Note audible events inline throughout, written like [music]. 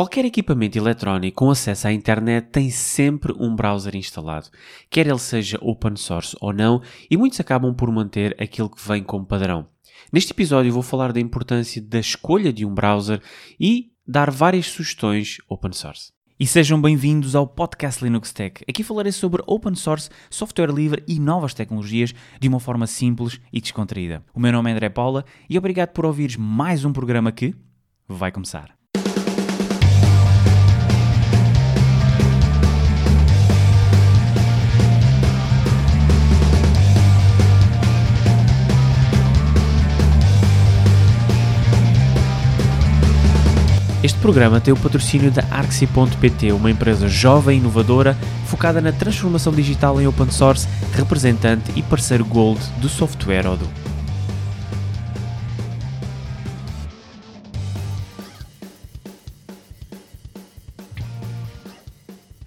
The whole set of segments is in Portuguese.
Qualquer equipamento eletrónico com acesso à internet tem sempre um browser instalado, quer ele seja open source ou não, e muitos acabam por manter aquilo que vem como padrão. Neste episódio vou falar da importância da escolha de um browser e dar várias sugestões open source. E sejam bem-vindos ao podcast Linux Tech. Aqui falarei sobre open source, software livre e novas tecnologias de uma forma simples e descontraída. O meu nome é André Paula e obrigado por ouvires mais um programa que vai começar. Este programa tem o patrocínio da Arxi.pt, uma empresa jovem e inovadora focada na transformação digital em open source, representante e parceiro Gold do software Odoo.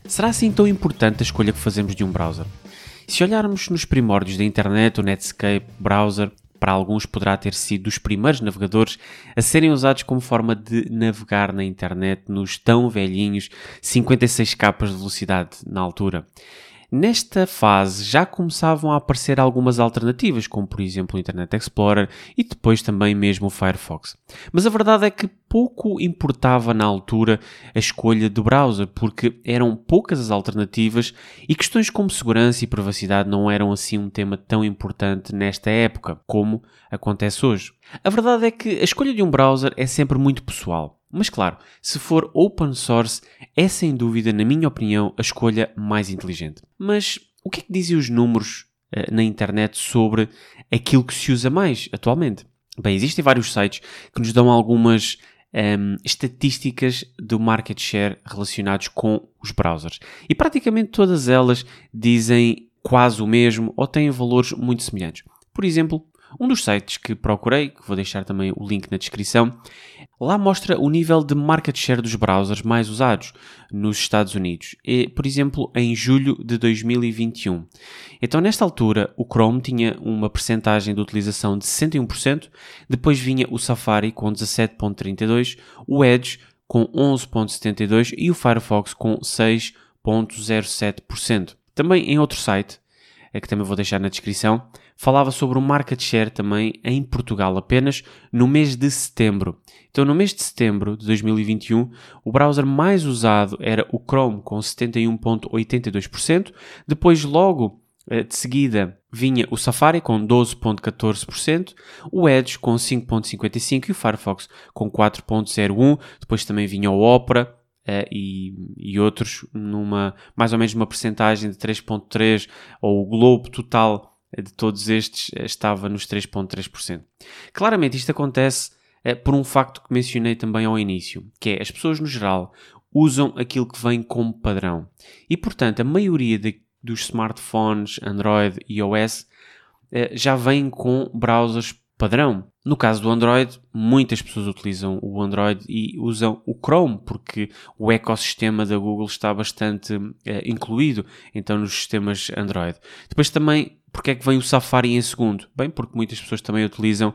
Será assim tão importante a escolha que fazemos de um browser? Se olharmos nos primórdios da internet, o Netscape, browser, para alguns poderá ter sido dos primeiros navegadores a serem usados como forma de navegar na internet nos tão velhinhos 56 capas de velocidade na altura. Nesta fase já começavam a aparecer algumas alternativas, como por exemplo o Internet Explorer e depois também mesmo o Firefox. Mas a verdade é que pouco importava na altura a escolha do browser, porque eram poucas as alternativas e questões como segurança e privacidade não eram assim um tema tão importante nesta época, como acontece hoje. A verdade é que a escolha de um browser é sempre muito pessoal. Mas claro, se for open source, é sem dúvida, na minha opinião, a escolha mais inteligente. Mas o que é que dizem os números uh, na internet sobre aquilo que se usa mais atualmente? Bem, existem vários sites que nos dão algumas um, ehm, estatísticas do market share relacionados com os browsers. E praticamente todas elas dizem quase o mesmo ou têm valores muito semelhantes. Por exemplo, um dos sites que procurei, que vou deixar também o link na descrição, lá mostra o nível de market share dos browsers mais usados nos Estados Unidos, e, por exemplo, em julho de 2021. Então, nesta altura, o Chrome tinha uma percentagem de utilização de 61%, depois vinha o Safari com 17.32%, o Edge com 11.72% e o Firefox com 6.07%. Também em outro site, é que também vou deixar na descrição, falava sobre o market share também em Portugal, apenas no mês de setembro. Então, no mês de setembro de 2021, o browser mais usado era o Chrome, com 71,82%. Depois, logo eh, de seguida, vinha o Safari com 12,14%, o Edge com 5,55% e o Firefox com 4,01%. Depois também vinha o Opera, Uh, e, e, outros numa mais ou menos uma percentagem de 3.3 ou o globo total de todos estes uh, estava nos 3.3%. Claramente isto acontece uh, por um facto que mencionei também ao início, que é as pessoas no geral usam aquilo que vem como padrão. E portanto a maioria de, dos smartphones Android e iOS já vem com browsers padrão. No caso do Android, muitas pessoas utilizam o Android e usam o Chrome, porque o ecossistema da Google está bastante uh, incluído então nos sistemas Android. Depois também, porque é que vem o Safari em segundo? Bem, porque muitas pessoas também utilizam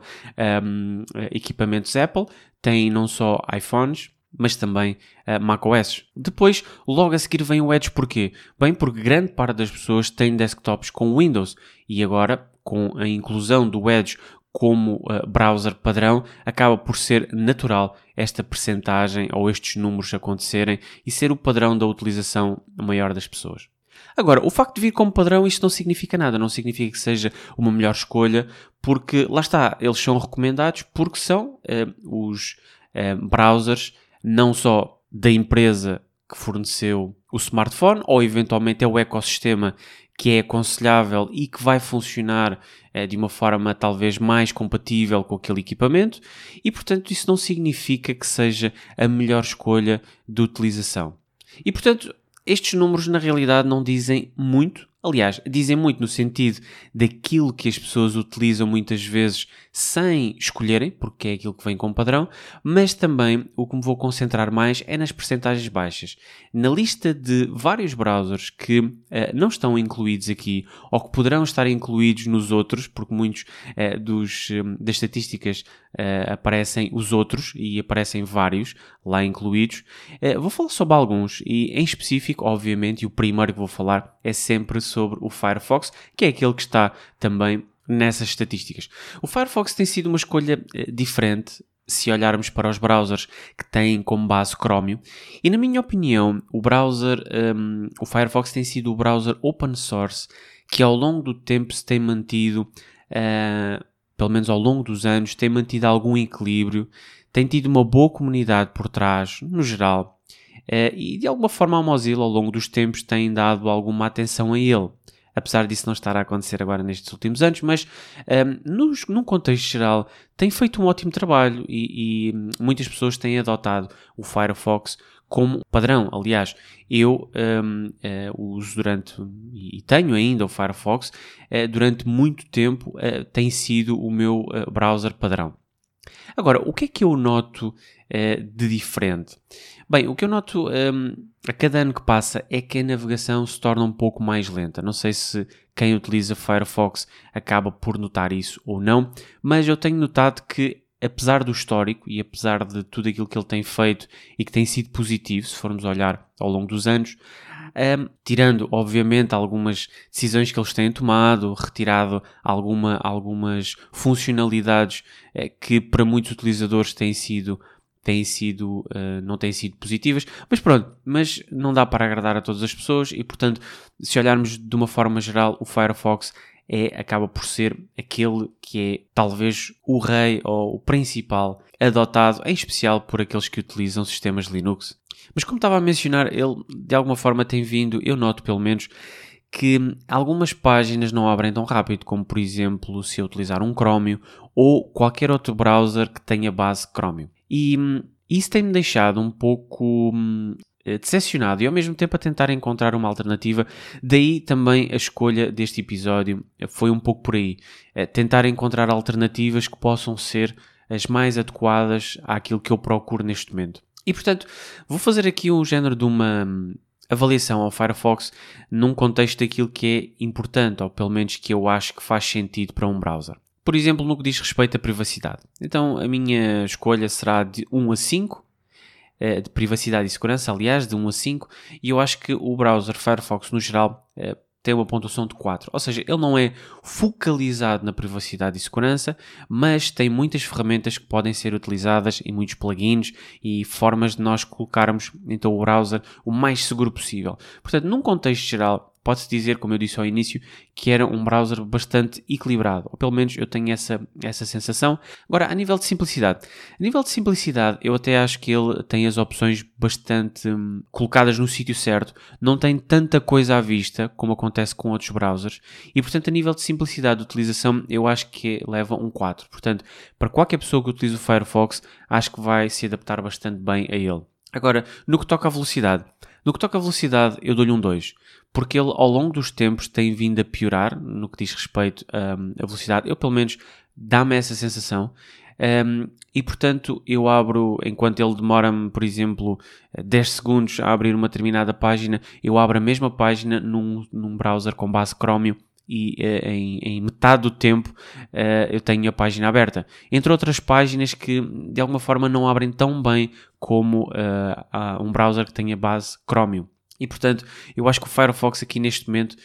um, ehm, equipamentos Apple, têm não só iPhones, mas também uh, macOS. Depois, logo a seguir vem o Edge, porquê? Bem, porque grande parte das pessoas tem desktops com Windows e agora, com a inclusão do Edge como uh, browser padrão, acaba por ser natural esta percentagem ou estes números acontecerem e ser o padrão da utilização maior das pessoas. Agora, o facto de vir como padrão, isto não significa nada, não significa que seja uma melhor escolha, porque lá está, eles são recomendados porque são uh, os uh, browsers não só da empresa que forneceu o smartphone ou eventualmente é o ecossistema que é aconselhável e que vai funcionar eh, de uma forma talvez mais compatível com aquele equipamento e, portanto, isso não significa que seja a melhor escolha de utilização. E, portanto, estes números na realidade não dizem muito Aliás, dizem muito no sentido daquilo que as pessoas utilizam muitas vezes sem escolherem, porque é aquilo que vem com padrão, mas também o que me vou concentrar mais é nas percentagens baixas. Na lista de vários browsers que uh, não estão incluídos aqui ou que poderão estar incluídos nos outros, porque muitos uh, dos, um, das estatísticas uh, aparecem os outros e aparecem vários lá incluídos. Uh, vou falar sobre alguns e, em específico, obviamente, o primeiro que vou falar é sempre sobre o Firefox, que é aquele que está também nessas estatísticas. O Firefox tem sido uma escolha diferente se olharmos para os browsers que têm como base Chromium. E na minha opinião, o browser, um, o Firefox tem sido o browser open source que ao longo do tempo se tem mantido, uh, pelo menos ao longo dos anos, tem mantido algum equilíbrio, tem tido uma boa comunidade por trás, no geral, uh, e de alguma forma a Mozilla ao longo dos tempos tem dado alguma atenção a ele apesar disso não estar a acontecer agora nestes últimos anos, mas um, nos, num contexto geral tem feito um ótimo trabalho e, e, muitas pessoas têm adotado o Firefox como padrão. Aliás, eu um, uh, eh, uso durante e tenho ainda o Firefox uh, durante muito tempo uh, tem sido o meu browser padrão. Agora, o que é que eu noto de diferente? Bem, o que eu noto um, a cada ano que passa é que a navegação se torna um pouco mais lenta. Não sei se quem utiliza Firefox acaba por notar isso ou não, mas eu tenho notado que apesar do histórico e apesar de tudo aquilo que ele tem feito e que tem sido positivo, se formos olhar ao longo dos anos, um, tirando obviamente algumas decisões que eles têm tomado, retirado alguma, algumas funcionalidades eh, que para muitos utilizadores têm sido têm sido, uh, não têm sido positivas, mas pronto, mas não dá para agradar a todas as pessoas e portanto, se olharmos de uma forma geral, o Firefox é, acaba por ser aquele que é talvez o rei ou o principal adotado, em especial por aqueles que utilizam sistemas Linux. Mas como estava a mencionar, ele de alguma forma tem vindo, eu noto pelo menos, que algumas páginas não abrem tão rápido, como por exemplo se eu utilizar um Chromium ou qualquer outro browser que tenha base Chromium. E hum, isso tem-me deixado um pouco hum, eh, decepcionado e ao mesmo tempo a tentar encontrar uma alternativa. Daí também a escolha deste episódio foi um pouco por aí. É tentar encontrar alternativas que possam ser as mais adequadas àquilo que eu procuro neste momento. E portanto, vou fazer aqui um género de uma hum, avaliação ao Firefox num contexto daquilo que é importante, ou pelo menos que eu acho que faz sentido para um browser. Por exemplo, no que diz respeito à privacidade. Então, a minha escolha será de 1 a 5, eh, de privacidade e segurança, aliás, de 1 a 5, e eu acho que o browser Firefox, no geral, eh, tem uma pontuação de 4. Ou seja, ele não é focalizado na privacidade e segurança, mas tem muitas ferramentas que podem ser utilizadas e muitos plugins e formas de nós colocarmos então o browser o mais seguro possível. Portanto, num contexto geral, pode-se dizer, como eu disse ao início, que era um browser bastante equilibrado, ou pelo menos eu tenho essa, essa sensação. Agora, a nível de simplicidade, a nível de simplicidade, eu até acho que ele tem as opções bastante hum, colocadas no sítio certo, não tem tanta coisa à vista como acontece com outros browsers, e portanto, a nível de simplicidade de utilização, eu acho que leva um 4. Portanto, para qualquer pessoa que utilize o Firefox, acho que vai se adaptar bastante bem a ele. Agora, no que toca à velocidade, no que toca à velocidade, eu dou-lhe um 2, porque ele ao longo dos tempos tem vindo a piorar no que diz respeito um, à velocidade. Eu, pelo menos, dá-me essa sensação. Um, e portanto, eu abro, enquanto ele demora-me, por exemplo, 10 segundos a abrir uma determinada página, eu abro a mesma página num, num browser com base Chromium e uh, em, em, metade do tempo uh, eu tenho a página aberta. Entre outras páginas que de alguma forma não abrem tão bem como uh, um browser que tenha base Chromium. E portanto, eu acho que o Firefox aqui neste momento,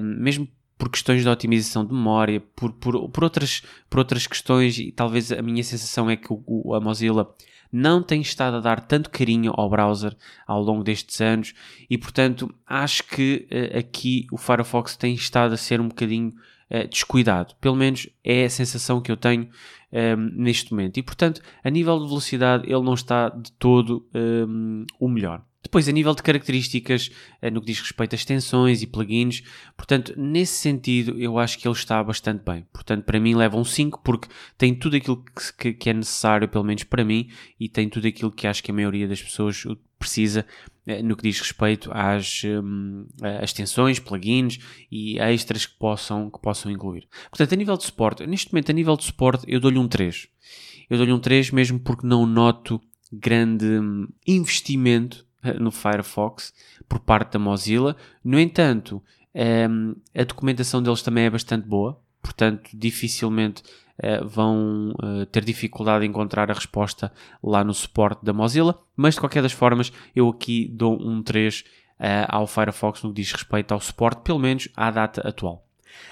mesmo por questões de otimização de memória, por, por, por, outras, por outras questões, e talvez a minha sensação é que o, a Mozilla não tem estado a dar tanto carinho ao browser ao longo destes anos e, portanto, acho que uh, aqui o Firefox tem estado a ser um bocadinho uh, descuidado. Pelo menos é a sensação que eu tenho um, neste momento. E, portanto, a nível de velocidade, ele não está de todo um, o melhor. Depois, a nível de características, eh, no que diz respeito a extensões e plugins, portanto, nesse sentido, eu acho que ele está bastante bem. Portanto, para mim, leva um 5, porque tem tudo aquilo que, é necessário, pelo menos para mim, e tem tudo aquilo que acho que a maioria das pessoas precisa eh, no que diz respeito às, um, extensões, plugins e extras que possam, que possam incluir. Portanto, a nível de suporte, neste momento, a nível de suporte, eu dou-lhe um 3. Eu dou-lhe um 3 mesmo porque não noto grande hum, investimento no Firefox por parte da Mozilla. No entanto, um, ehm, a documentação deles também é bastante boa, portanto, dificilmente uh, vão uh, ter dificuldade em encontrar a resposta lá no suporte da Mozilla, mas de qualquer das formas eu aqui dou um 3 ao Firefox no que diz respeito ao suporte, pelo menos à data atual.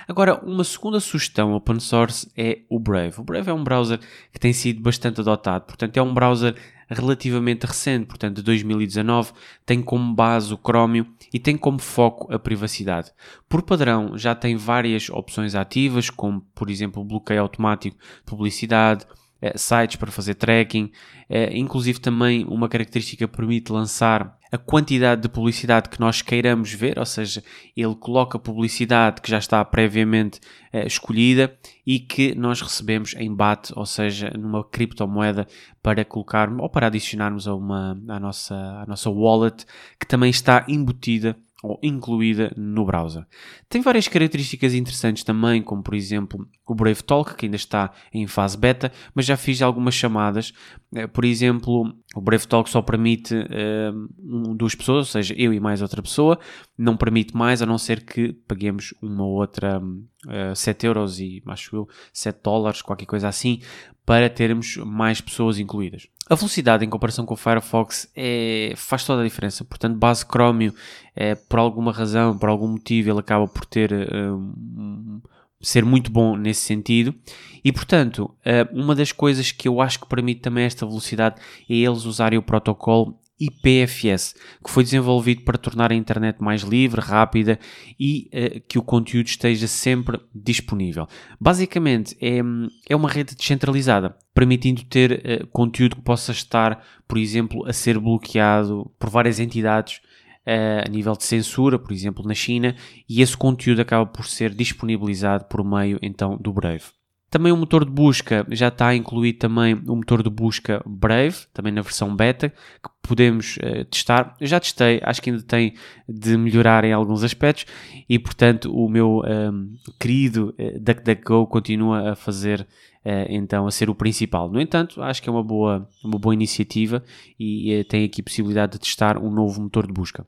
Agora, uma segunda sugestão open source é o Brave. O Brave é um browser que tem sido bastante adotado, portanto, é um browser relativamente recente, portanto, de 2019, tem como base o Chromium e tem como foco a privacidade. Por padrão, já tem várias opções ativas, como, por exemplo, bloqueio automático de publicidade, eh, sites para fazer tracking, eh, inclusive também uma característica permite lançar a quantidade de publicidade que nós queiramos ver, ou seja, ele coloca publicidade que já está previamente uh, escolhida e que nós recebemos em BAT, ou seja, numa criptomoeda para colocar ou para adicionarmos a uma à nossa à nossa wallet que também está embutida ou incluída no browser. Tem várias características interessantes também, como por exemplo o Brave Talk, que ainda está em fase beta, mas já fiz algumas chamadas. Eh, por exemplo, o Brave Talk só permite uh, duas pessoas, ou seja, eu e mais outra pessoa, não permite mais a não ser que paguemos uma ou outra uh, 7 euros e acho eu 7 dólares, qualquer coisa assim, para termos mais pessoas incluídas. A velocidade em comparação com o Firefox é, faz toda a diferença. Portanto, base Chromium, é, por alguma razão, por algum motivo, ele acaba por ter um, ser muito bom nesse sentido. E portanto, uma das coisas que eu acho que permite também esta velocidade é eles usarem o protocolo IPFS, que foi desenvolvido para tornar a internet mais livre, rápida e uh, que o conteúdo esteja sempre disponível. Basicamente, é, é uma rede descentralizada, permitindo ter uh, conteúdo que possa estar, por exemplo, a ser bloqueado por várias entidades a nível de censura, por exemplo, na China, e esse conteúdo acaba por ser disponibilizado por meio então do Brave. Também o motor de busca já está incluído também o motor de busca Brave, também na versão beta, que podemos uh, testar. Eu já testei, acho que ainda tem de melhorar em alguns aspectos e, portanto, o meu um, ehm, querido uh, DuckDuckGo continua a fazer então a ser o principal. No entanto, acho que é uma boa, uma boa iniciativa e uh, tem aqui possibilidade de testar um novo motor de busca.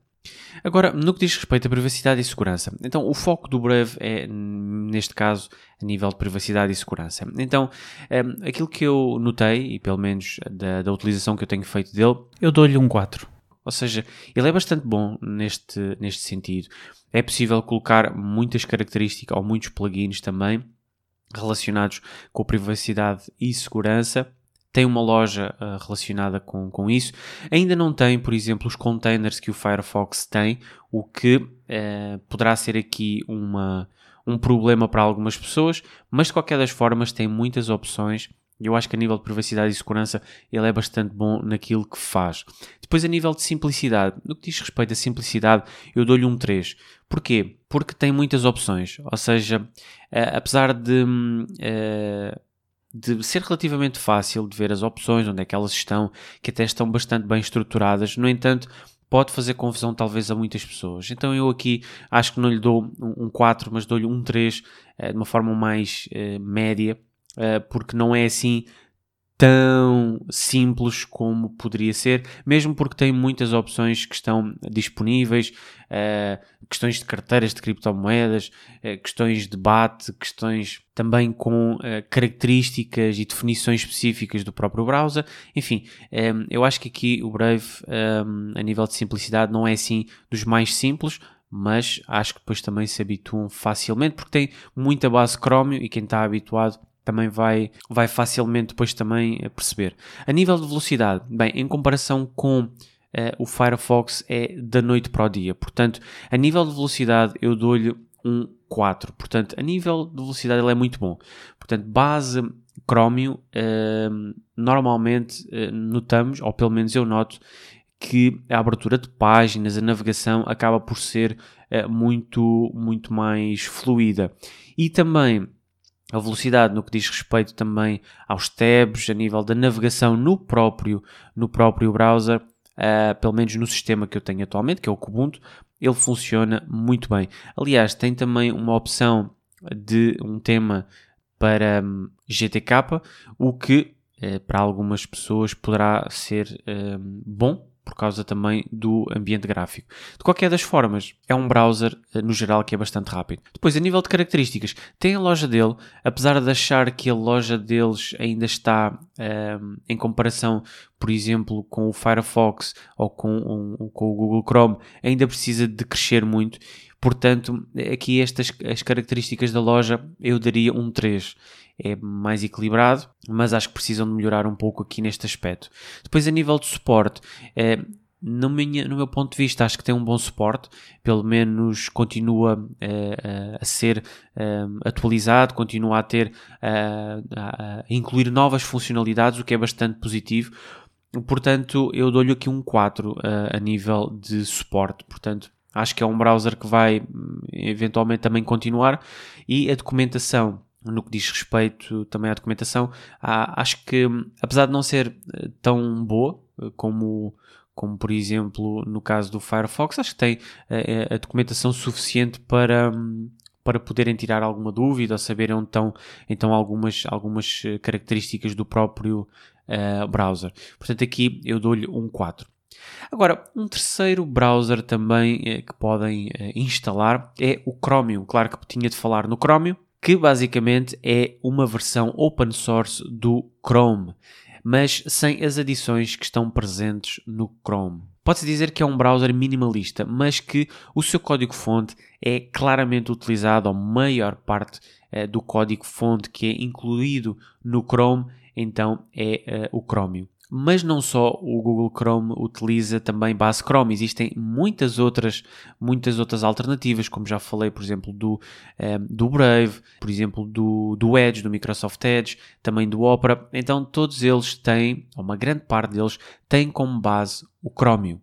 Agora, no que diz respeito à privacidade e segurança, então o foco do Brave é, neste caso, a nível de privacidade e segurança. Então, um, ehm, aquilo que eu notei, e pelo menos da, da utilização que eu tenho feito dele, eu dou-lhe um 4. Ou seja, ele é bastante bom neste, neste sentido. É possível colocar muitas características ou muitos plugins também relacionados com privacidade e segurança tem uma loja uh, relacionada com, com isso. Ainda não tem, por exemplo, os containers que o Firefox tem, o que uh, poderá ser aqui uma, um problema para algumas pessoas, mas de qualquer das formas tem muitas opções. Eu acho que a nível de privacidade e segurança ele é bastante bom naquilo que faz. Depois, a nível de simplicidade, no que diz respeito à simplicidade, eu dou-lhe um 3. Porquê? Porque tem muitas opções. Ou seja, uh, apesar de de ser relativamente fácil de ver as opções, onde é que elas estão, que até estão bastante bem estruturadas. No entanto, pode fazer confusão talvez a muitas pessoas. Então eu aqui acho que não lhe dou um 4, mas dou-lhe um 3 eh, de uma forma mais média, porque não é assim tão simples como poderia ser, mesmo porque tem muitas opções que estão disponíveis, uh, questões de carteiras de criptomoedas, uh, questões de BAT, questões também com uh, características e definições específicas do próprio browser. Enfim, um, eu acho que aqui o Brave, um, a nível de simplicidade, não é assim dos mais simples, mas acho que depois também se habituam facilmente, porque tem muita base Chromium e quem está habituado também vai, vai facilmente depois também eh, perceber. A nível de velocidade, bem, em comparação com uh, o Firefox é da noite para o dia. Portanto, a nível de velocidade eu dou-lhe um 4. Portanto, a nível de velocidade ele é muito bom. Portanto, base Chromium, uh, normalmente uh, notamos, ou pelo menos eu noto, que a abertura de páginas, a navegação acaba por ser muito, muito mais fluida. E também a velocidade no que diz respeito também aos tabs, a nível da navegação no próprio, no próprio browser, uh, pelo menos no sistema que eu tenho atualmente, que é o Kubuntu, ele funciona muito bem. Aliás, tem também uma opção de um tema para um, GTK, o que uh, para algumas pessoas poderá ser um, bom, por causa também do ambiente gráfico. De qualquer das formas, é um browser, eh, no geral, que é bastante rápido. Depois, a nível de características, tem a loja dele, apesar de achar que a loja deles ainda está um, ehm, em comparação, por exemplo, com o Firefox ou com, um, com o Google Chrome, ainda precisa de crescer muito. Portanto, aqui estas as características da loja eu daria um 3 é mais equilibrado, mas acho que precisam de melhorar um pouco aqui neste aspecto. Depois, a nível de suporte, é, no, minha, no meu ponto de vista, acho que tem um bom suporte, pelo menos continua uh, a ser atualizado, continua a ter a incluir novas funcionalidades, o que é bastante positivo. Portanto, eu dou-lhe aqui um 4 a nível de suporte. Portanto, acho que é um browser que vai eventualmente também continuar e a documentação no que diz respeito também à documentação, acho que, apesar de não ser eh, tão boa eh, como, como por exemplo no caso do Firefox, acho que tem a, eh, a documentação suficiente para, para poderem tirar alguma dúvida ou saberem onde estão então algumas, algumas características do próprio uh, browser. Portanto, aqui eu dou-lhe um 4. Agora, um terceiro browser também eh, que podem eh, instalar é o Chromium. Claro que tinha de falar no Chromium, que basicamente é uma versão open source do Chrome, mas sem as adições que estão presentes no Chrome. Pode-se dizer que é um browser minimalista, mas que o seu código-fonte é claramente utilizado, a maior parte eh, do código-fonte que é incluído no Chrome, então é uh, o Chromium mas não só o Google Chrome utiliza também base Chrome, existem muitas outras, muitas outras alternativas, como já falei, por exemplo, do, um, eh, do Brave, por exemplo, do, do Edge, do Microsoft Edge, também do Opera. Então, todos eles têm, ou uma grande parte deles, têm como base o Chromium.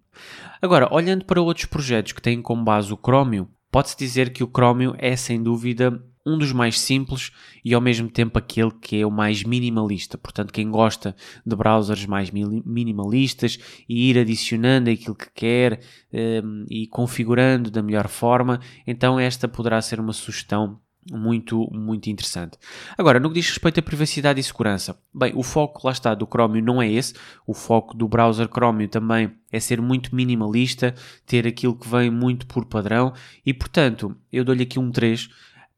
Agora, olhando para outros projetos que têm como base o Chromium, pode-se dizer que o Chromium é sem dúvida um dos mais simples e ao mesmo tempo aquele que é o mais minimalista. Portanto, quem gosta de browsers mais minimalistas e ir adicionando aquilo que quer um, e configurando da melhor forma, então esta poderá ser uma sugestão muito, muito interessante. Agora, no que diz respeito à privacidade e segurança, bem, o foco, lá está, do Chromium não é esse, o foco do browser Chromium também é ser muito minimalista, ter aquilo que vem muito por padrão e, portanto, eu dou-lhe aqui um 3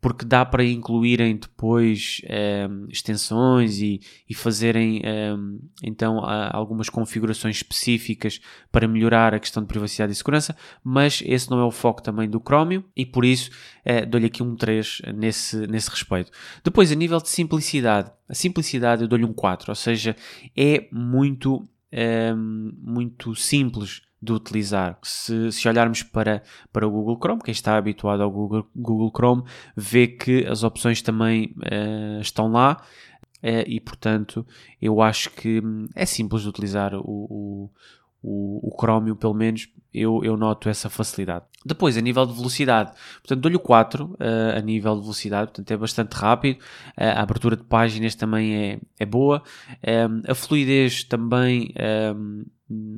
porque dá para incluírem depois um, ehm, extensões e, e fazerem um, ehm, então algumas configurações específicas para melhorar a questão de privacidade e segurança, mas esse não é o foco também do Chromium e por isso uh, dou-lhe aqui um 3 nesse, nesse respeito. Depois, a nível de simplicidade, a simplicidade eu dou-lhe um 4, ou seja, é muito, um, ehm, muito simples de utilizar. Se, se, olharmos para, para o Google Chrome, quem está habituado ao Google, Google Chrome, vê que as opções também uh, estão lá uh, e, portanto, eu acho que hum, é simples de utilizar o, o, o, o Chromium, pelo menos eu, eu noto essa facilidade. Depois, a nível de velocidade, portanto, dou-lhe o 4 uh, a nível de velocidade, portanto, é bastante rápido. Uh, a abertura de páginas também é, é boa. Um, a fluidez também um,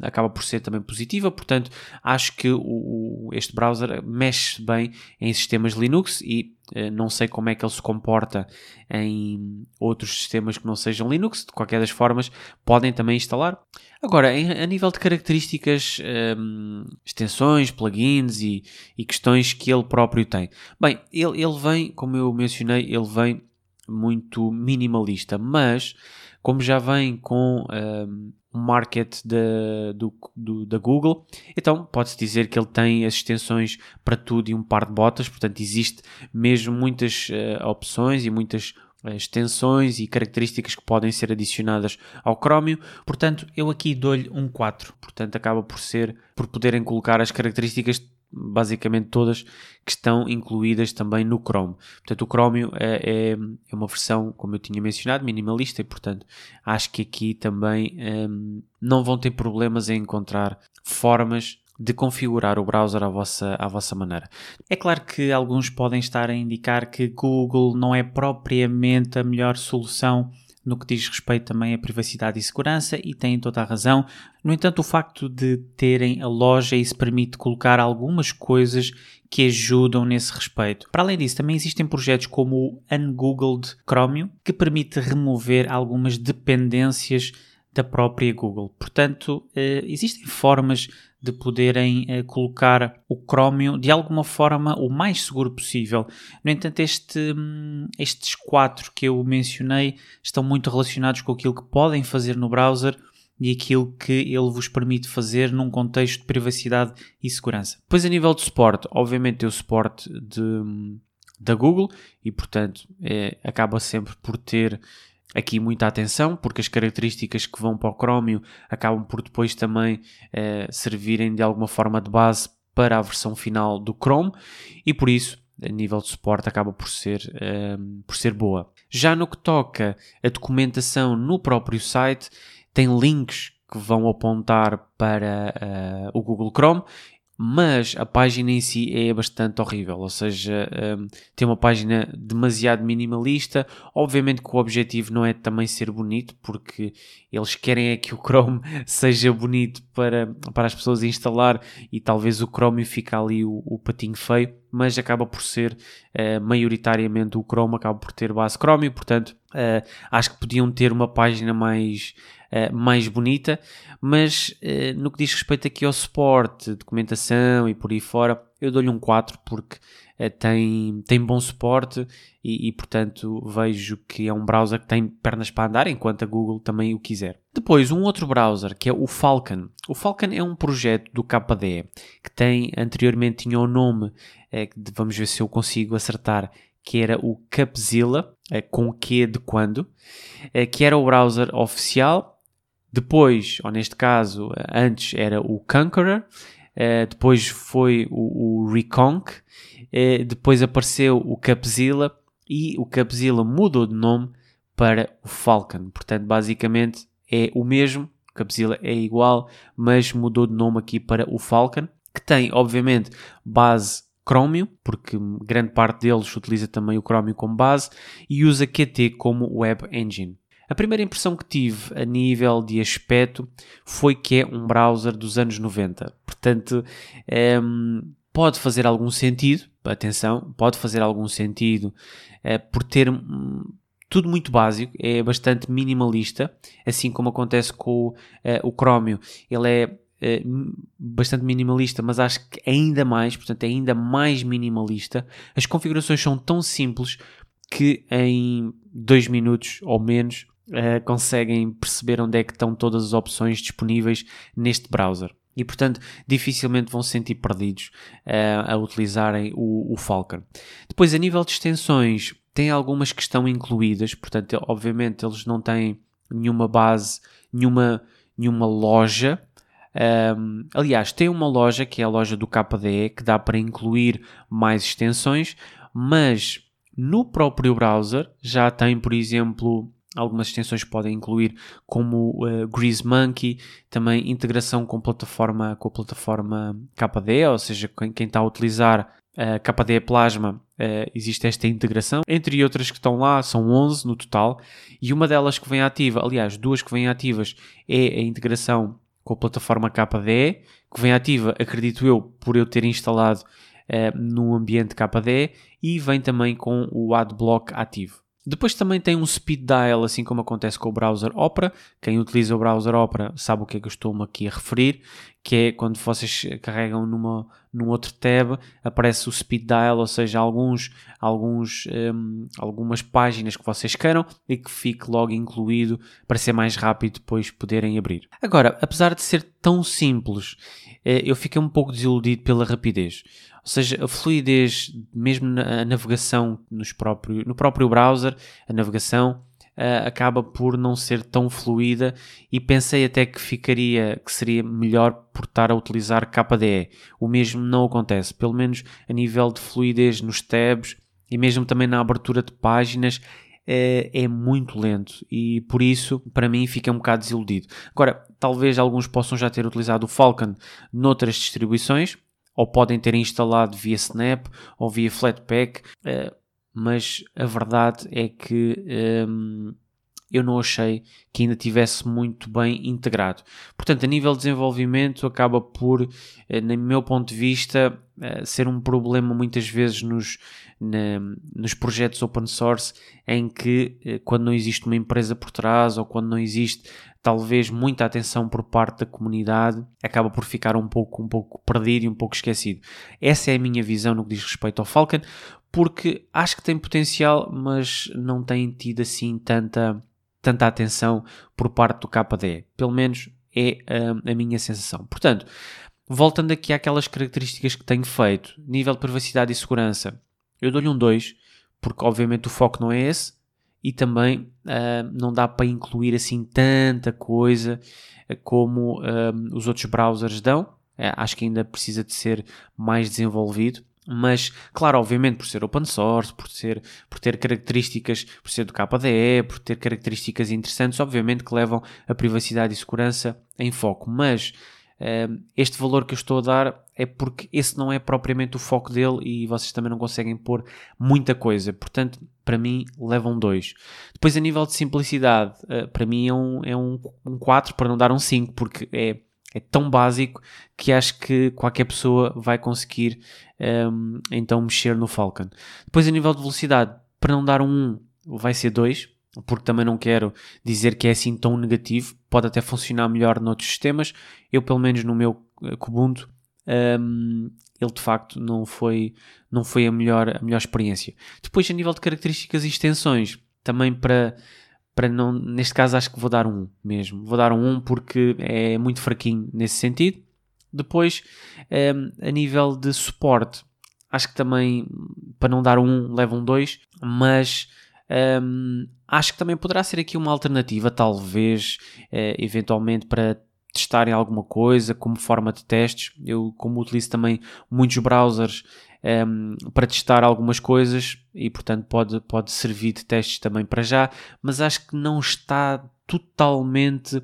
acaba por ser também positiva, portanto, acho que o, o, este browser mexe bem em sistemas Linux e uh, não sei como é que ele se comporta em outros sistemas que não sejam Linux. De qualquer das formas, podem também instalar. Agora, em, a nível de características, um, extensões, plugins e, e, questões que ele próprio tem. Bem, ele, ele vem, como eu mencionei, ele vem muito minimalista, mas como já vem com um, um market de, do, do, da Google, então pode-se dizer que ele tem as extensões para tudo e um par de botas, portanto existe mesmo muitas uh, opções e muitas extensões e características que podem ser adicionadas ao Chromium. Portanto, eu aqui dou-lhe um 4. Portanto, acaba por ser, por poderem colocar as características basicamente todas que estão incluídas também no Chrome. Portanto, o Chromium é, é, é uma versão, como eu tinha mencionado, minimalista e, portanto, acho que aqui também um, não vão ter problemas em encontrar formas de configurar o browser à vossa, à vossa maneira. É claro que alguns podem estar a indicar que Google não é propriamente a melhor solução no que diz respeito também à privacidade e segurança, e têm toda a razão. No entanto, o facto de terem a loja isso permite colocar algumas coisas que ajudam nesse respeito. Para além disso, também existem projetos como o Ungoogled Chromium, que permite remover algumas dependências da própria Google. Portanto, existem formas de poderem uh, colocar o Chromium de alguma forma o mais seguro possível. No entanto, este, um, estes quatro que eu mencionei estão muito relacionados com aquilo que podem fazer no browser e aquilo que ele vos permite fazer num contexto de privacidade e segurança. Depois, a nível de suporte, obviamente, tem o suporte de, hum, da Google e, portanto, é, acaba sempre por ter aqui muita atenção, porque as características que vão para o Chromium acabam por depois também eh, servirem de alguma forma de base para a versão final do Chrome e por isso a nível de suporte acaba por ser, eh, por ser boa. Já no que toca a documentação no próprio site, tem links que vão apontar para uh, o Google Chrome mas a página em si é bastante horrível, ou seja, um, tem uma página demasiado minimalista. Obviamente que o objetivo não é também ser bonito, porque eles querem é que o Chrome [laughs] seja bonito para, para as pessoas instalar e talvez o Chrome fique ali o, o patinho feio, mas acaba por ser uh, maioritariamente o Chrome acaba por ter base Chrome, portanto uh, acho que podiam ter uma página mais uh, mais bonita, mas no que diz respeito aqui ao suporte, documentação e por aí fora, eu dou-lhe um 4 porque tem, tem bom suporte e, e, portanto vejo que é um browser que tem pernas para andar, enquanto a Google também o quiser. Depois, um outro browser que é o Falcon. O Falcon é um projeto do KDE que tem, anteriormente tinha o nome, vamos ver se eu consigo acertar, que era o Capzilla, com que de quando, que era o browser oficial depois, ou neste caso, antes era o Conqueror, depois foi o, o Reconq, uh, depois apareceu o Capzilla e o Capzilla mudou de nome para o Falcon. Portanto, basicamente é o mesmo, o Capzilla é igual, mas mudou de nome aqui para o Falcon, que tem, obviamente, base Chromium, porque grande parte deles utiliza também o Chromium como base, e usa Qt como Web Engine. A primeira impressão que tive a nível de aspecto foi que é um browser dos anos 90. Portanto, um, ehm, pode fazer algum sentido, atenção, pode fazer algum sentido uh, por ter um, tudo muito básico, é bastante minimalista, assim como acontece com uh, o Chromium. Ele é Uh, bastante minimalista, mas acho que ainda mais, portanto, é ainda mais minimalista. As configurações são tão simples que em dois minutos ou menos uh, conseguem perceber onde é que estão todas as opções disponíveis neste browser. E, portanto, dificilmente vão se sentir perdidos uh, a utilizarem o, o Falcon. Depois, a nível de extensões, tem algumas que estão incluídas, portanto, obviamente eles não têm nenhuma base, nenhuma, nenhuma loja. Um, aliás, tem uma loja que é a loja do KDE que dá para incluir mais extensões, mas no próprio browser já tem, por exemplo, Algumas extensões podem incluir como uh, Grease Monkey, também integração com, plataforma, com a plataforma KDE, ou seja, quem, quem está a utilizar a uh, KDE Plasma uh, existe esta integração, entre outras que estão lá, são 11 no total, e uma delas que vem ativa, aliás, duas que vêm ativas, é a integração com a plataforma KDE, que vem ativa, acredito eu, por eu ter instalado uh, no ambiente KDE, e vem também com o AdBlock ativo. Depois também tem um speed dial, assim como acontece com o browser Opera. Quem utiliza o browser Opera sabe o que é que eu estou-me aqui a referir, que é quando vocês carregam numa, num outro tab, aparece o speed dial, ou seja, alguns, alguns, um, algumas páginas que vocês queiram e que fique logo incluído para ser mais rápido depois poderem abrir. Agora, apesar de ser tão simples, eh, eu fiquei um pouco desiludido pela rapidez. Ou seja, a fluidez, mesmo na navegação nos próprio, no próprio browser, a navegação uh, acaba por não ser tão fluida e pensei até que ficaria, que seria melhor por estar a utilizar KDE. O mesmo não acontece, pelo menos a nível de fluidez nos tabs e mesmo também na abertura de páginas é, é muito lento e por isso para mim fica um bocado desiludido. Agora, talvez alguns possam já ter utilizado o Falcon noutras distribuições, ou podem ter instalado via Snap ou via Flatpak, uh, mas a verdade é que um, ehm, eu não achei que ainda tivesse muito bem integrado. Portanto, a nível de desenvolvimento, acaba por, eh, no meu ponto de vista, eh, ser um problema muitas vezes nos, na, nos projetos open source, em que quando não existe uma empresa por trás ou quando não existe talvez muita atenção por parte da comunidade, acaba por ficar um pouco, um pouco perdido e um pouco esquecido. Essa é a minha visão no que diz respeito ao Falcon, porque acho que tem potencial, mas não tem tido assim tanta, tanta atenção por parte do KDE. Pelo menos é a, a minha sensação. Portanto, voltando aqui àquelas características que tenho feito, nível de privacidade e segurança, eu dou-lhe um 2, porque obviamente o foco não é esse, e também uh, não dá para incluir assim tanta coisa ah, como uh, os outros browsers dão. Uh, acho que ainda precisa de ser mais desenvolvido. Mas, claro, obviamente, por ser open source, por, ser, por ter características, por ser do KDE, por ter características interessantes, obviamente que levam a privacidade e segurança em foco. Mas este valor que eu estou a dar é porque esse não é propriamente o foco dele e vocês também não conseguem pôr muita coisa. Portanto, para mim, levam dois. Depois, a nível de simplicidade, uh, para mim é um, é um, um 4 para não dar um 5, porque é, é tão básico que acho que qualquer pessoa vai conseguir um, então mexer no Falcon. Depois, a nível de velocidade, para não dar um 1, vai ser 2 porque também não quero dizer que é assim tão negativo, pode até funcionar melhor noutros sistemas. Eu, pelo menos no meu eh, Kubuntu, um, ele de facto não foi, não foi a, melhor, a melhor experiência. Depois, a nível de características e extensões, também para, para não, neste caso acho que vou dar um mesmo. Vou dar um 1 porque é muito fraquinho nesse sentido. Depois, um, a nível de suporte, acho que também, para não dar um 1, leva um 2, mas um, acho que também poderá ser aqui uma alternativa, talvez, uh, eventualmente para testarem alguma coisa como forma de testes. Eu, como utilizo também muitos browsers um, para testar algumas coisas e, portanto, pode, pode servir de testes também para já, mas acho que não está totalmente uh,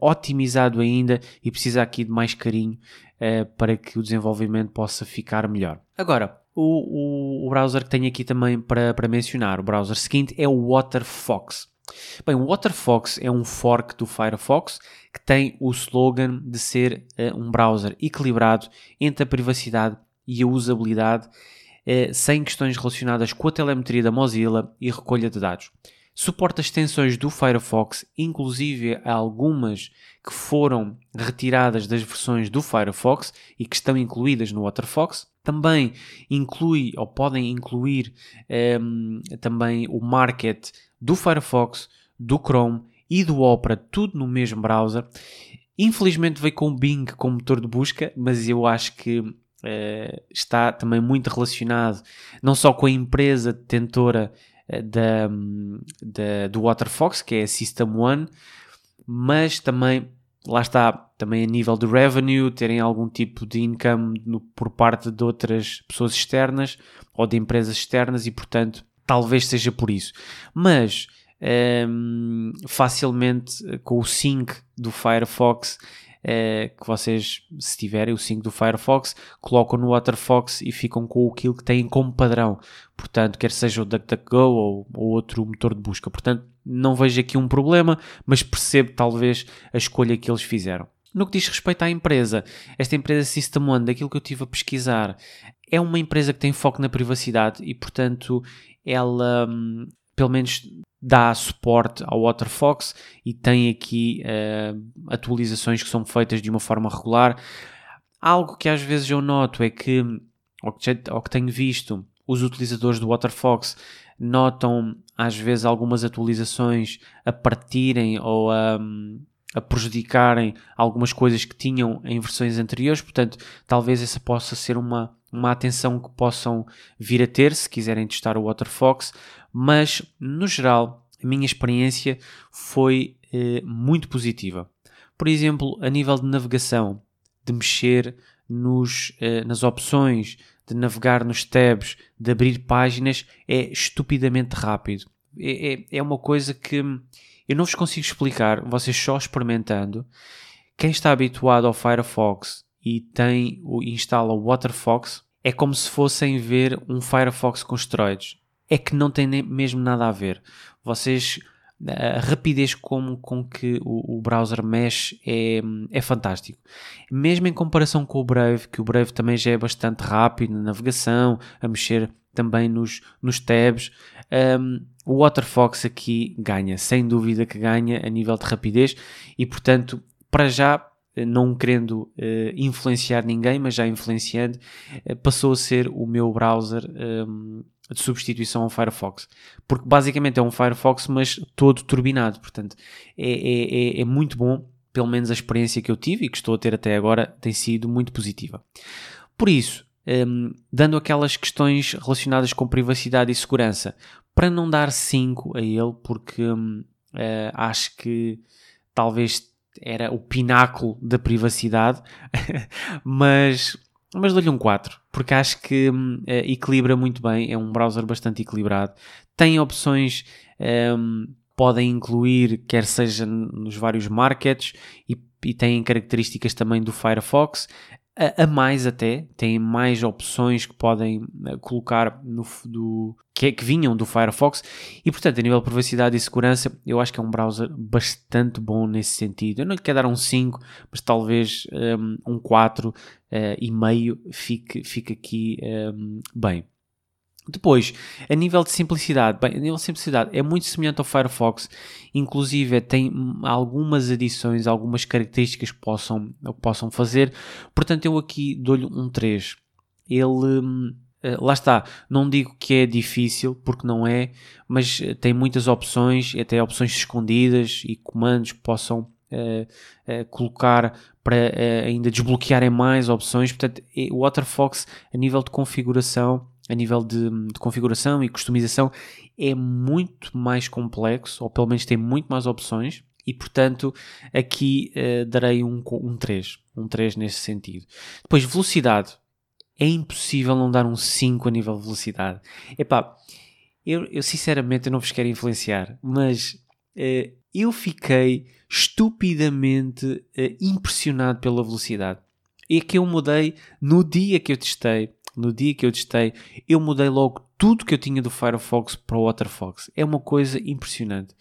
otimizado ainda e precisa aqui de mais carinho uh, para que o desenvolvimento possa ficar melhor. Agora, o, o, o browser que tenho aqui também para, para mencionar, o browser seguinte, é o WaterFox. Bem, o WaterFox é um fork do Firefox que tem o slogan de ser uh, um browser equilibrado entre a privacidade e a usabilidade, uh, sem questões relacionadas com a telemetria da Mozilla e recolha de dados. Suporta extensões do Firefox, inclusive algumas que foram retiradas das versões do Firefox e que estão incluídas no WaterFox. Também inclui ou podem incluir um, ehm, também o Market do Firefox, do Chrome e do Opera, tudo no mesmo browser. Infelizmente veio com o Bing como motor de busca, mas eu acho que uh, está também muito relacionado não só com a empresa detentora da, da, do WaterFox, que é a System One, mas também, lá está, também a nível de revenue, terem algum tipo de income no, por parte de outras pessoas externas ou de empresas externas e, portanto, talvez seja por isso. Mas um, facilmente com o sync do Firefox é, que vocês, se tiverem o 5 do Firefox, colocam no WaterFox e ficam com aquilo que têm como padrão. Portanto, quer seja o DuckDuckGo ou, ou outro motor de busca. Portanto, não vejo aqui um problema, mas percebo talvez a escolha que eles fizeram. No que diz respeito à empresa, esta empresa System One, daquilo que eu estive a pesquisar, é uma empresa que tem foco na privacidade e, portanto, ela hum, pelo menos dá suporte ao WaterFox e tem aqui uh, atualizações que são feitas de uma forma regular. Algo que às vezes eu noto é que, ou que, que tenho visto, os utilizadores do WaterFox notam às vezes algumas atualizações a partirem ou a, a prejudicarem algumas coisas que tinham em versões anteriores, portanto, talvez essa possa ser uma, uma atenção que possam vir a ter se quiserem testar o WaterFox, mas no geral a minha experiência foi eh, muito positiva. Por exemplo, a nível de navegação, de mexer nos, eh, nas opções, de navegar nos tabs, de abrir páginas, é estupidamente rápido. É, é, é uma coisa que eu não vos consigo explicar, vocês só experimentando. Quem está habituado ao Firefox e tem instala o WaterFox, é como se fossem ver um Firefox com esteroides é que não tem mesmo nada a ver. Vocês a rapidez com, com que o, o, browser mexe é, é fantástico. Mesmo em comparação com o Brave, que o Brave também já é bastante rápido na navegação, a mexer também nos, nos tabs. Um, o Waterfox aqui ganha, sem dúvida que ganha a nível de rapidez e, portanto, para já, não querendo uh, influenciar ninguém, mas já influenciando, uh, passou a ser o meu browser um, de substituição ao Firefox. Porque basicamente é um Firefox, mas todo turbinado. Portanto, é, é, é, é muito bom. Pelo menos a experiência que eu tive e que estou a ter até agora tem sido muito positiva. Por isso, um, dando aquelas questões relacionadas com privacidade e segurança, para não dar 5 a ele, porque um, uh, acho que talvez era o pináculo da privacidade, [laughs] mas mas dou-lhe um 4, porque acho que é, equilibra muito bem, é um browser bastante equilibrado. Tem opções, um, podem incluir, quer seja nos vários markets, e, e têm características também do Firefox a, a mais até, têm mais opções que podem eh, colocar no, do, que, que, vinham do Firefox e portanto a nível de privacidade e segurança eu acho que é um browser bastante bom nesse sentido. Eu não lhe quero dar um 5, mas talvez um, um 4 uh, eh, e meio fique, fique aqui um, bem. Depois, a nível de simplicidade, bem, a nível de simplicidade é muito semelhante ao Firefox, inclusive tem algumas adições, algumas características que possam, que possam fazer, portanto eu aqui dou-lhe um 3. Ele, eh, lá está, não digo que é difícil, porque não é, mas eh, tem muitas opções, até opções escondidas e comandos que possam uh, uh, colocar para uh, ainda desbloquearem mais opções, portanto o Waterfox a nível de configuração a nível de, de, configuração e customização é muito mais complexo, ou pelo menos tem muito mais opções, e portanto aqui uh, darei um, um 3, um 3 nesse sentido. Depois, velocidade. É impossível não dar um 5 a nível de velocidade. Epá, eu, eu sinceramente eu não vos quero influenciar, mas uh, eu fiquei estupidamente uh, impressionado pela velocidade. É que eu mudei no dia que eu testei no dia que eu testei, eu mudei logo tudo que eu tinha do Firefox para o Waterfox. É uma coisa impressionante.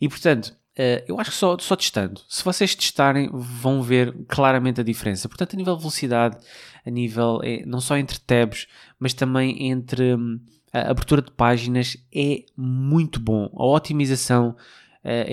E portanto, Uh, eu acho que só, só testando. Se vocês testarem, vão ver claramente a diferença. Portanto, a nível de velocidade, a nível é, não só entre tabs, mas também entre um, a abertura de páginas, é muito bom. A otimização uh, é,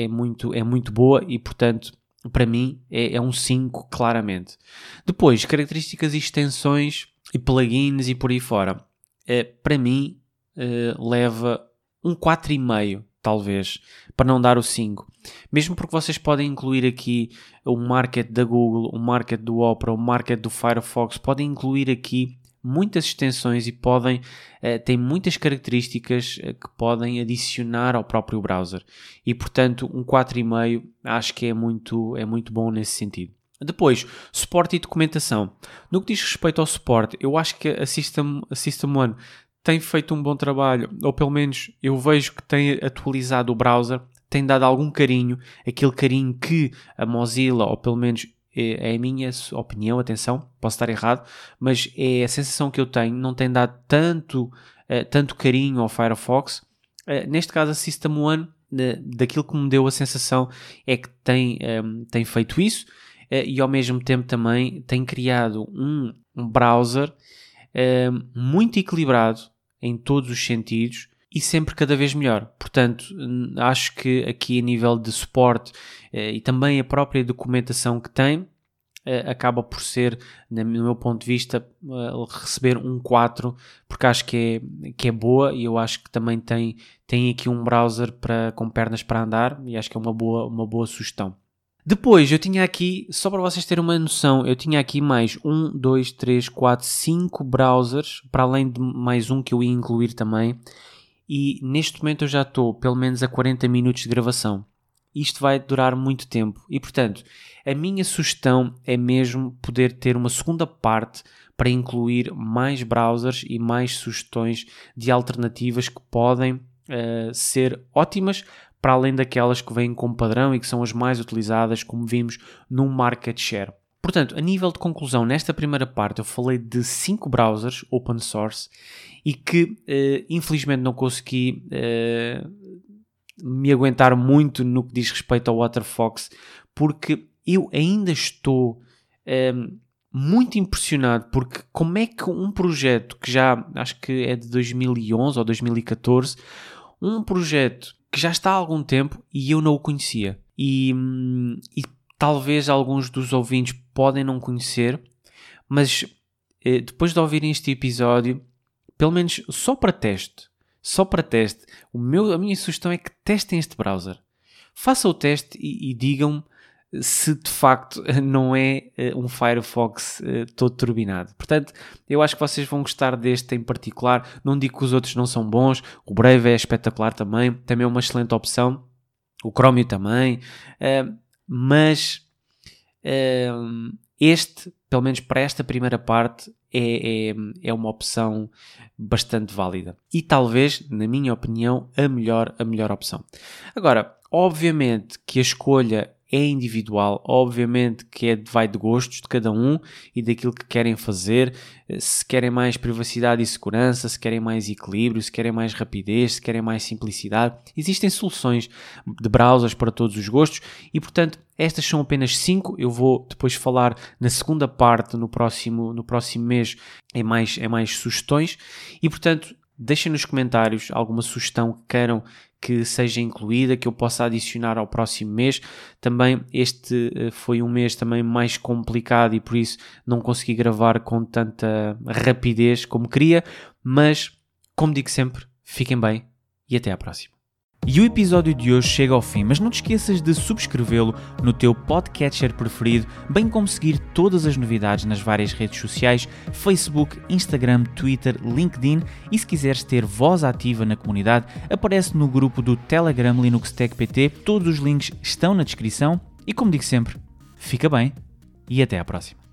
é, é, muito, é muito boa e, portanto, para mim, é, é um 5 claramente. Depois, características e extensões e plugins e por aí fora. Uh, para mim, uh, leva um 4,5 talvez, para não dar o 5. Mesmo porque vocês podem incluir aqui o market da Google, o market do Opera, o market do Firefox, podem incluir aqui muitas extensões e podem, uh, têm muitas características que podem adicionar ao próprio browser. E portanto, um 4,5 acho que é muito, é muito bom nesse sentido. Depois, suporte e documentação. No que diz respeito ao suporte, eu acho que a System, a System One tem feito um bom trabalho, ou pelo menos eu vejo que tem atualizado o browser, tem dado algum carinho, aquele carinho que a Mozilla, ou pelo menos é, é a minha opinião, atenção, posso estar errado, mas é a sensação que eu tenho, não tem dado tanto, uh, tanto carinho ao Firefox. Uh, neste caso, a System One, uh, daquilo que me deu a sensação, é que tem, um, tem feito isso. Eh, e ao mesmo tempo também tem criado um, um browser uh, muito equilibrado em todos os sentidos e sempre cada vez melhor. Portanto, acho que aqui a nível de suporte uh, e também a própria documentação que tem, acaba por ser, no meu ponto de vista, receber um 4, porque acho que é, que é boa e eu acho que também tem, tem aqui um browser para, com pernas para andar e acho que é uma boa, uma boa sugestão. Depois eu tinha aqui, só para vocês terem uma noção, eu tinha aqui mais um, dois, três, quatro, cinco browsers, para além de mais um que eu ia incluir também. E neste momento eu já estou pelo menos a 40 minutos de gravação. Isto vai durar muito tempo e, portanto, a minha sugestão é mesmo poder ter uma segunda parte para incluir mais browsers e mais sugestões de alternativas que podem uh, ser ótimas para além daquelas que vêm como padrão e que são as mais utilizadas, como vimos no market share. Portanto, a nível de conclusão, nesta primeira parte eu falei de 5 browsers open source e que uh, infelizmente não consegui uh, me aguentar muito no que diz respeito ao Waterfox, porque eu ainda estou ehm, muito impressionado porque como é que um projeto que já acho que é de 2011 ou 2014, um projeto que já está há algum tempo e eu não o conhecia. E, e talvez alguns dos ouvintes podem não conhecer, mas eh, depois de ouvirem este episódio, pelo menos só para teste, só para teste, o meu, a minha sugestão é que testem este browser. Façam o teste e, e digam-me se de facto não é uh, um Firefox uh, todo turbinado. Portanto, eu acho que vocês vão gostar deste em particular. Não digo que os outros não são bons, o Brave é espetacular também, também é uma excelente opção, o Chromium também, mas este, pelo menos para esta primeira parte, é, é, é, uma opção bastante válida. E talvez, na minha opinião, a melhor, a melhor opção. Agora, obviamente que a escolha é individual, obviamente que é, vai de gostos de cada um e daquilo que querem fazer, eh, se querem mais privacidade e segurança, se querem mais equilíbrio, se querem mais rapidez, se querem mais simplicidade. Existem soluções de browsers para todos os gostos e, portanto, estas são apenas 5. Eu vou depois falar na segunda parte, no próximo, no próximo mês, é mais, é mais sugestões e, portanto, deixem nos comentários alguma sugestão que queiram que seja incluída, que eu possa adicionar ao próximo mês. Também este eh, foi um mês também mais complicado e por isso não consegui gravar com tanta rapidez como queria, mas como digo sempre, fiquem bem e até à próxima. E o episódio de hoje chega ao fim, mas não te esqueças de subscrevê-lo no teu podcatcher preferido, bem como seguir todas as novidades nas várias redes sociais, Facebook, Instagram, Twitter, LinkedIn. E se quiseres ter voz ativa na comunidade, aparece no grupo do Telegram Linux Tech PT, todos os links estão na descrição. E como digo sempre, fica bem e até à próxima.